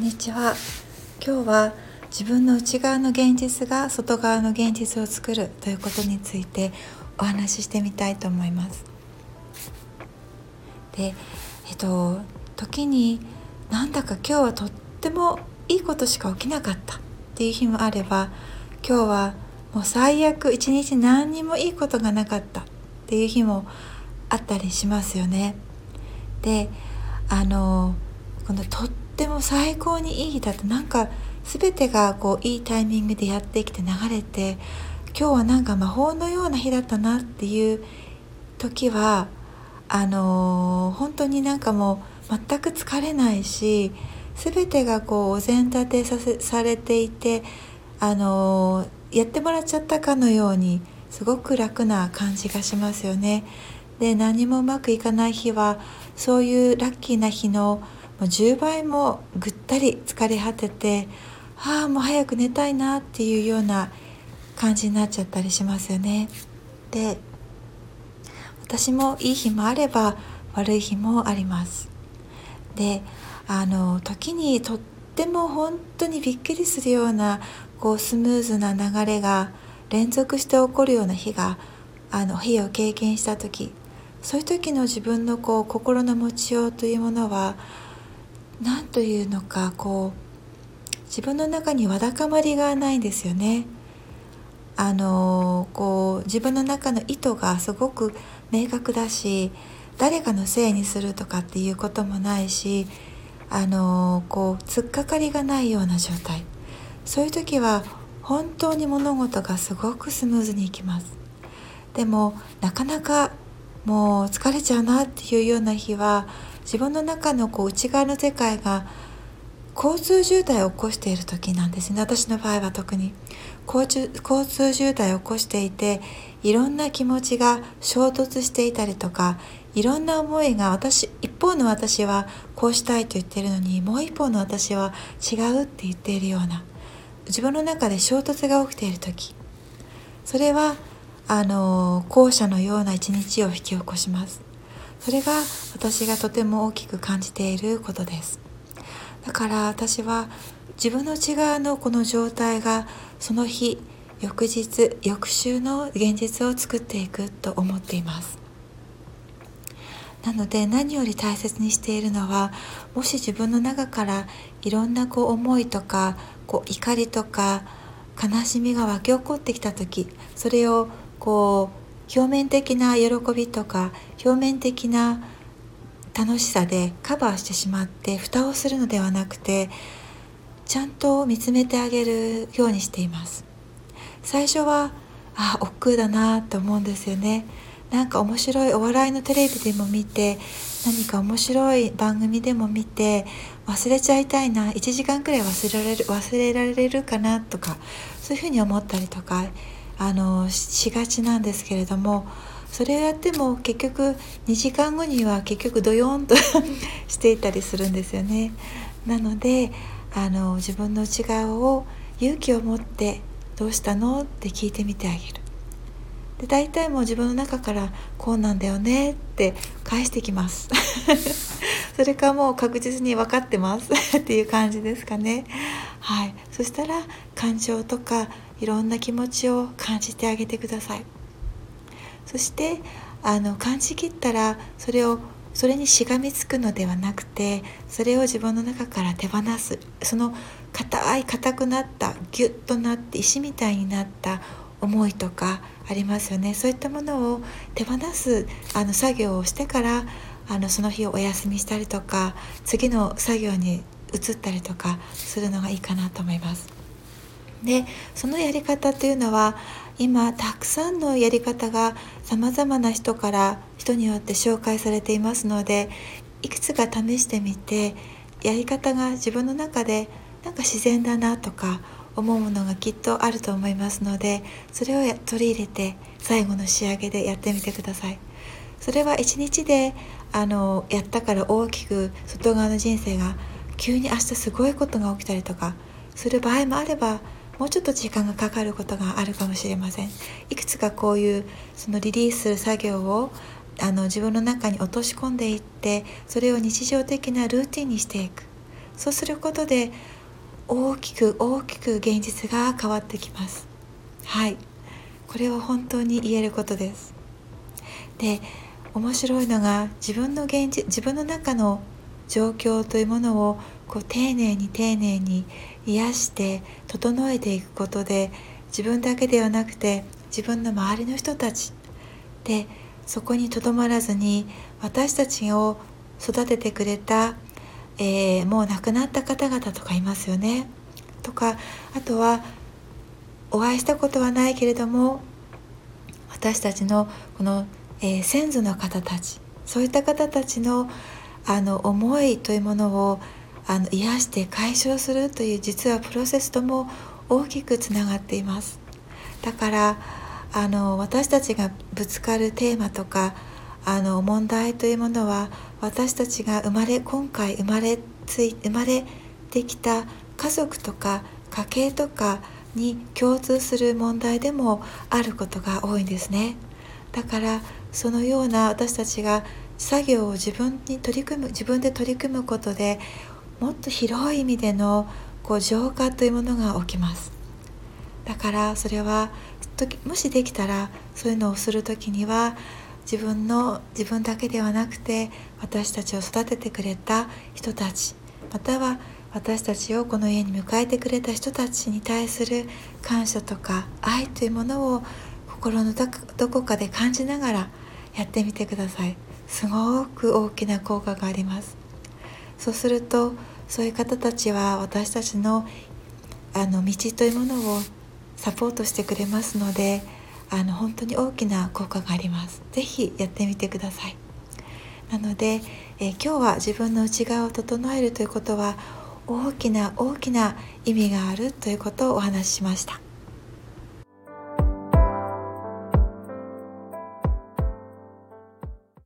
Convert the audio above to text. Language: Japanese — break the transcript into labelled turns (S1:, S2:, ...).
S1: んにちは。今日は自分の内側の現実が外側の現実を作るということについてお話ししてみたいと思います。でえっと時になんだか今日はとってもいいことしか起きなかったっていう日もあれば今日はもう最悪一日何にもいいことがなかったっていう日もあったりしますよね。であのこのとっても最高にいい日だとなんか全てがこういいタイミングでやってきて流れて今日はなんか魔法のような日だったなっていう時はあのー、本当になんかもう全く疲れないし全てがこうお膳立てさせされていてあのー、やってもらっちゃったかのようにすごく楽な感じがしますよね。で何もうまくいかない日はそういうラッキーな日のう10倍もぐったり疲れ果ててああもう早く寝たいなっていうような感じになっちゃったりしますよね。で私もいい日もあれば悪い日もあります。であの時にとっても本当にびっくりするようなこうスムーズな流れが連続して起こるような日があの日を経験した時そういう時の自分のこう心の持ちようというものは何というのかこう自分の中にわだかまりがないんですよね。あのこう自分の中の意図がすごく明確だし誰かのせいにするとかっていうこともないしあのこう突っかかりがないような状態そういう時は本当に物事がすごくスムーズにいきますでもなかなかもう疲れちゃうなっていうような日は自分の中のこう内側の世界が交通渋滞を起こしている時なんですね。私の場合は特に。交通渋滞を起こしていていろんな気持ちが衝突していたりとかいろんな思いが私一方の私はこうしたいと言ってるのにもう一方の私は違うって言っているような自分の中で衝突が起きている時。それはあの後者のような一日を引き起こします。それが私がとても大きく感じていることです。だから私は自分の内側のこの状態がその日翌日翌週の現実を作っていくと思っています。なので何より大切にしているのはもし自分の中からいろんなこう思いとかこう怒りとか悲しみが湧き起こってきた時それをこう表面的な喜びとか表面的な楽しさでカバーしてしまって蓋をするのではなくてちゃんと見つめてあげるようにしています。最初はあ億劫だなと思うんですよね。なんか面白いお笑いのテレビでも見て何か面白い番組でも見て忘れちゃいたいな1時間くらい忘れられる忘れられるかなとかそういうふうに思ったりとかあのしがちなんですけれどもそれをやっても結局2時間後には結局ドヨーンと していたりするんですよね。なのであの自分の内側を勇気を持って「どうしたの?」って聞いてみてあげる。で大体もう自分の中から「こうなんだよね」って返してきます それかもう確実に分かってます っていう感じですかねはいそしたら感情とかいろんな気持ちを感じてあげてください。そしてあの感じきったらそれをそれにしがみつくのではなくてそれを自分の中から手放す。その硬い硬くなったギュッとなって石みたいになった思いとかありますよね。そういったものを手放すあの作業をしてからあのその日をお休みしたりとか次の作業に移ったりとかするのがいいかなと思います。でそのやり方というのは今たくさんのやり方がさまざまな人から人によって紹介されていますのでいくつか試してみてやり方が自分の中でなんか自然だなとか思うものがきっとあると思いますのでそれを取り入れて最後の仕上げでやってみてください。それは一日であのやったから大きく外側の人生が急に明日すごいことが起きたりとかする場合もあればもうちょっと時間がかかることがあるかもしれません。いくつかこういうそのリリースする作業をあの自分の中に落とし込んでいってそれを日常的なルーティンにしていく。そうすることで大きく大きく現実が変わってきます。はい。これは本当に言えることです。で面白いのが自分の現実自分の中の状況というものをこう丁寧に丁寧に癒して整えていくことで自分だけではなくて自分の周りの人たちでそこにとどまらずに私たちを育ててくれた、えー、もう亡くなった方々とかいますよね。とかあとはお会いしたことはないけれども私たちのこの、えー、先祖の方たちそういった方たちのあの思いというものをあの癒して解消するという実はプロセスとも大きくつながっています。だからあの私たちがぶつかるテーマとかあの問題というものは私たちが生まれ今回生まれつい生まれてきた家族とか家計とかに共通する問題でもあることが多いんですね。だからそのような私たちが作業を自分に取り組む自分で取り組むことでもっと広い意味でのこう浄化というものが起きます。だからそれはもしできたらそういうのをする時には自分の自分だけではなくて私たちを育ててくれた人たちまたは私たちをこの家に迎えてくれた人たちに対する感謝とか愛というものを心のどこかで感じながらやってみてください。すごく大きな効果があります。そうするとそういう方たちは私たちのあの道というものをサポートしてくれますのであの本当に大きな効果があります。是非やってみてください。なので、え今日は自分の内側を整えるということは大きな大きな意味があるということをお話ししました。